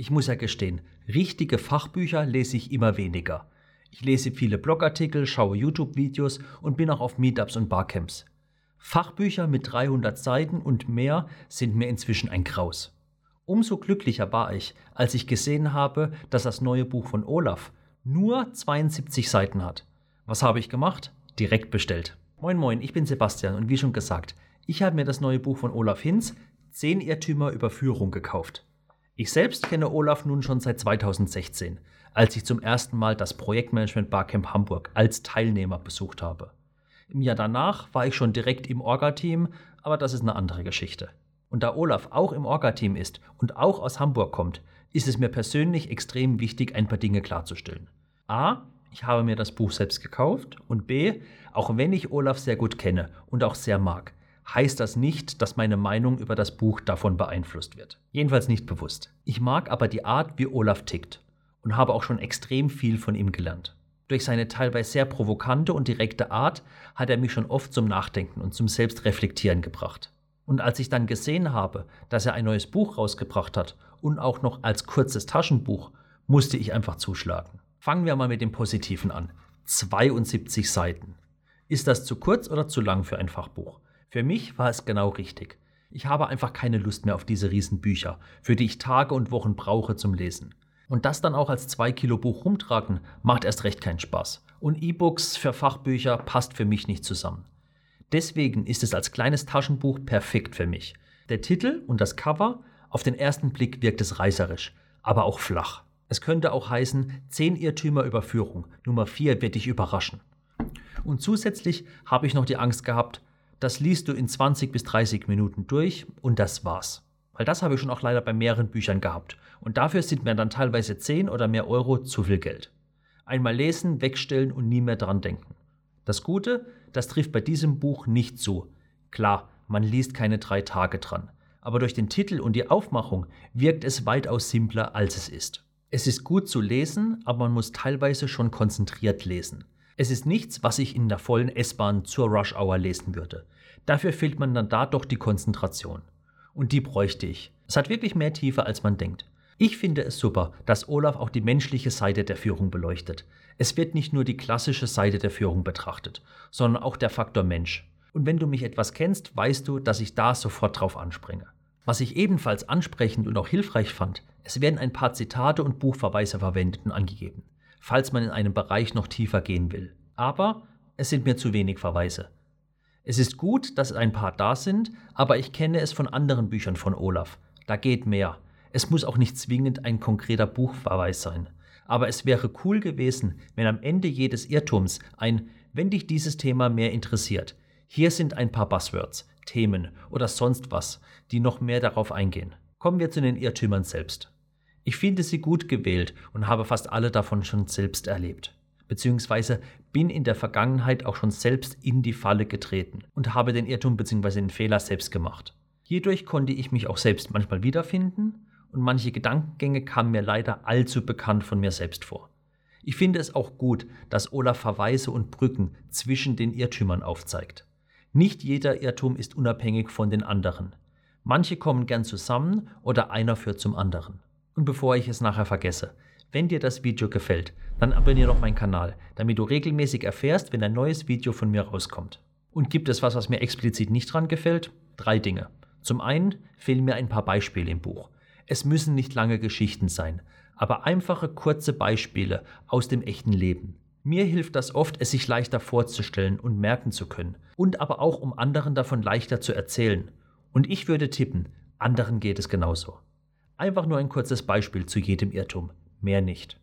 Ich muss ja gestehen, richtige Fachbücher lese ich immer weniger. Ich lese viele Blogartikel, schaue YouTube-Videos und bin auch auf Meetups und Barcamps. Fachbücher mit 300 Seiten und mehr sind mir inzwischen ein Graus. Umso glücklicher war ich, als ich gesehen habe, dass das neue Buch von Olaf nur 72 Seiten hat. Was habe ich gemacht? Direkt bestellt. Moin moin, ich bin Sebastian und wie schon gesagt, ich habe mir das neue Buch von Olaf Hinz, 10 Irrtümer über Führung, gekauft. Ich selbst kenne Olaf nun schon seit 2016, als ich zum ersten Mal das Projektmanagement Barcamp Hamburg als Teilnehmer besucht habe. Im Jahr danach war ich schon direkt im Orga-Team, aber das ist eine andere Geschichte. Und da Olaf auch im Orga-Team ist und auch aus Hamburg kommt, ist es mir persönlich extrem wichtig, ein paar Dinge klarzustellen. A. Ich habe mir das Buch selbst gekauft und B. Auch wenn ich Olaf sehr gut kenne und auch sehr mag, heißt das nicht, dass meine Meinung über das Buch davon beeinflusst wird. Jedenfalls nicht bewusst. Ich mag aber die Art, wie Olaf tickt und habe auch schon extrem viel von ihm gelernt. Durch seine teilweise sehr provokante und direkte Art hat er mich schon oft zum Nachdenken und zum Selbstreflektieren gebracht. Und als ich dann gesehen habe, dass er ein neues Buch rausgebracht hat und auch noch als kurzes Taschenbuch, musste ich einfach zuschlagen. Fangen wir mal mit dem Positiven an. 72 Seiten. Ist das zu kurz oder zu lang für ein Fachbuch? Für mich war es genau richtig. Ich habe einfach keine Lust mehr auf diese Riesenbücher, für die ich Tage und Wochen brauche zum Lesen. Und das dann auch als 2 Kilo Buch rumtragen, macht erst recht keinen Spaß. Und E-Books für Fachbücher passt für mich nicht zusammen. Deswegen ist es als kleines Taschenbuch perfekt für mich. Der Titel und das Cover, auf den ersten Blick wirkt es reißerisch, aber auch flach. Es könnte auch heißen 10 Irrtümer über Führung. Nummer 4 wird dich überraschen. Und zusätzlich habe ich noch die Angst gehabt, das liest du in 20 bis 30 Minuten durch und das war's. Weil das habe ich schon auch leider bei mehreren Büchern gehabt. Und dafür sind mir dann teilweise 10 oder mehr Euro zu viel Geld. Einmal lesen, wegstellen und nie mehr dran denken. Das Gute, das trifft bei diesem Buch nicht zu. Klar, man liest keine drei Tage dran, aber durch den Titel und die Aufmachung wirkt es weitaus simpler, als es ist. Es ist gut zu lesen, aber man muss teilweise schon konzentriert lesen. Es ist nichts, was ich in der vollen S-Bahn zur Rush Hour lesen würde. Dafür fehlt man dann da doch die Konzentration. Und die bräuchte ich. Es hat wirklich mehr Tiefe, als man denkt. Ich finde es super, dass Olaf auch die menschliche Seite der Führung beleuchtet. Es wird nicht nur die klassische Seite der Führung betrachtet, sondern auch der Faktor Mensch. Und wenn du mich etwas kennst, weißt du, dass ich da sofort drauf anspringe. Was ich ebenfalls ansprechend und auch hilfreich fand, es werden ein paar Zitate und Buchverweise verwendet und angegeben, falls man in einem Bereich noch tiefer gehen will. Aber es sind mir zu wenig Verweise. Es ist gut, dass ein paar da sind, aber ich kenne es von anderen Büchern von Olaf. Da geht mehr. Es muss auch nicht zwingend ein konkreter Buchverweis sein aber es wäre cool gewesen, wenn am Ende jedes Irrtums ein Wenn dich dieses Thema mehr interessiert, hier sind ein paar Buzzwords, Themen oder sonst was, die noch mehr darauf eingehen. Kommen wir zu den Irrtümern selbst. Ich finde sie gut gewählt und habe fast alle davon schon selbst erlebt. Beziehungsweise bin in der Vergangenheit auch schon selbst in die Falle getreten und habe den Irrtum bzw. den Fehler selbst gemacht. Hierdurch konnte ich mich auch selbst manchmal wiederfinden und manche Gedankengänge kamen mir leider allzu bekannt von mir selbst vor. Ich finde es auch gut, dass Olaf Verweise und Brücken zwischen den Irrtümern aufzeigt. Nicht jeder Irrtum ist unabhängig von den anderen. Manche kommen gern zusammen oder einer führt zum anderen. Und bevor ich es nachher vergesse, wenn dir das Video gefällt, dann abonniere doch meinen Kanal, damit du regelmäßig erfährst, wenn ein neues Video von mir rauskommt. Und gibt es was, was mir explizit nicht dran gefällt? Drei Dinge. Zum einen fehlen mir ein paar Beispiele im Buch. Es müssen nicht lange Geschichten sein, aber einfache kurze Beispiele aus dem echten Leben. Mir hilft das oft, es sich leichter vorzustellen und merken zu können und aber auch um anderen davon leichter zu erzählen. Und ich würde tippen, anderen geht es genauso. Einfach nur ein kurzes Beispiel zu jedem Irrtum, mehr nicht.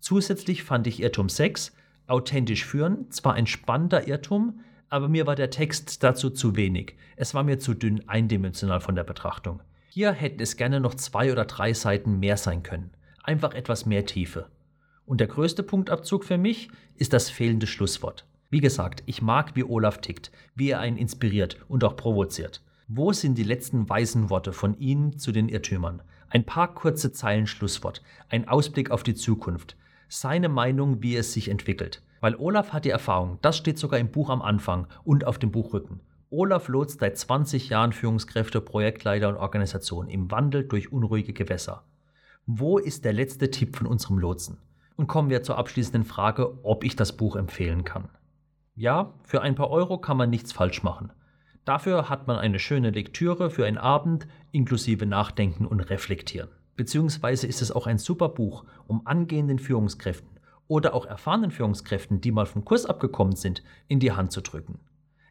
Zusätzlich fand ich Irrtum 6, authentisch führen, zwar ein spannender Irrtum, aber mir war der Text dazu zu wenig. Es war mir zu dünn eindimensional von der Betrachtung. Hier hätten es gerne noch zwei oder drei Seiten mehr sein können. Einfach etwas mehr Tiefe. Und der größte Punktabzug für mich ist das fehlende Schlusswort. Wie gesagt, ich mag, wie Olaf tickt, wie er einen inspiriert und auch provoziert. Wo sind die letzten weisen Worte von ihm zu den Irrtümern? Ein paar kurze Zeilen Schlusswort, ein Ausblick auf die Zukunft, seine Meinung, wie es sich entwickelt. Weil Olaf hat die Erfahrung, das steht sogar im Buch am Anfang und auf dem Buchrücken. Olaf lotst seit 20 Jahren Führungskräfte, Projektleiter und Organisationen im Wandel durch unruhige Gewässer. Wo ist der letzte Tipp von unserem Lotsen? Und kommen wir zur abschließenden Frage, ob ich das Buch empfehlen kann. Ja, für ein paar Euro kann man nichts falsch machen. Dafür hat man eine schöne Lektüre für einen Abend inklusive Nachdenken und Reflektieren. Beziehungsweise ist es auch ein super Buch, um angehenden Führungskräften oder auch erfahrenen Führungskräften, die mal vom Kurs abgekommen sind, in die Hand zu drücken.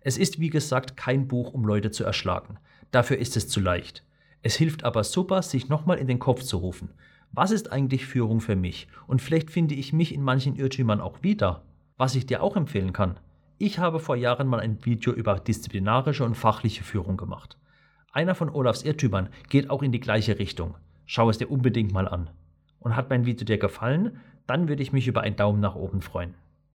Es ist wie gesagt kein Buch, um Leute zu erschlagen. Dafür ist es zu leicht. Es hilft aber super, sich nochmal in den Kopf zu rufen. Was ist eigentlich Führung für mich? Und vielleicht finde ich mich in manchen Irrtümern auch wieder. Was ich dir auch empfehlen kann. Ich habe vor Jahren mal ein Video über disziplinarische und fachliche Führung gemacht. Einer von Olafs Irrtümern geht auch in die gleiche Richtung. Schau es dir unbedingt mal an. Und hat mein Video dir gefallen? Dann würde ich mich über einen Daumen nach oben freuen.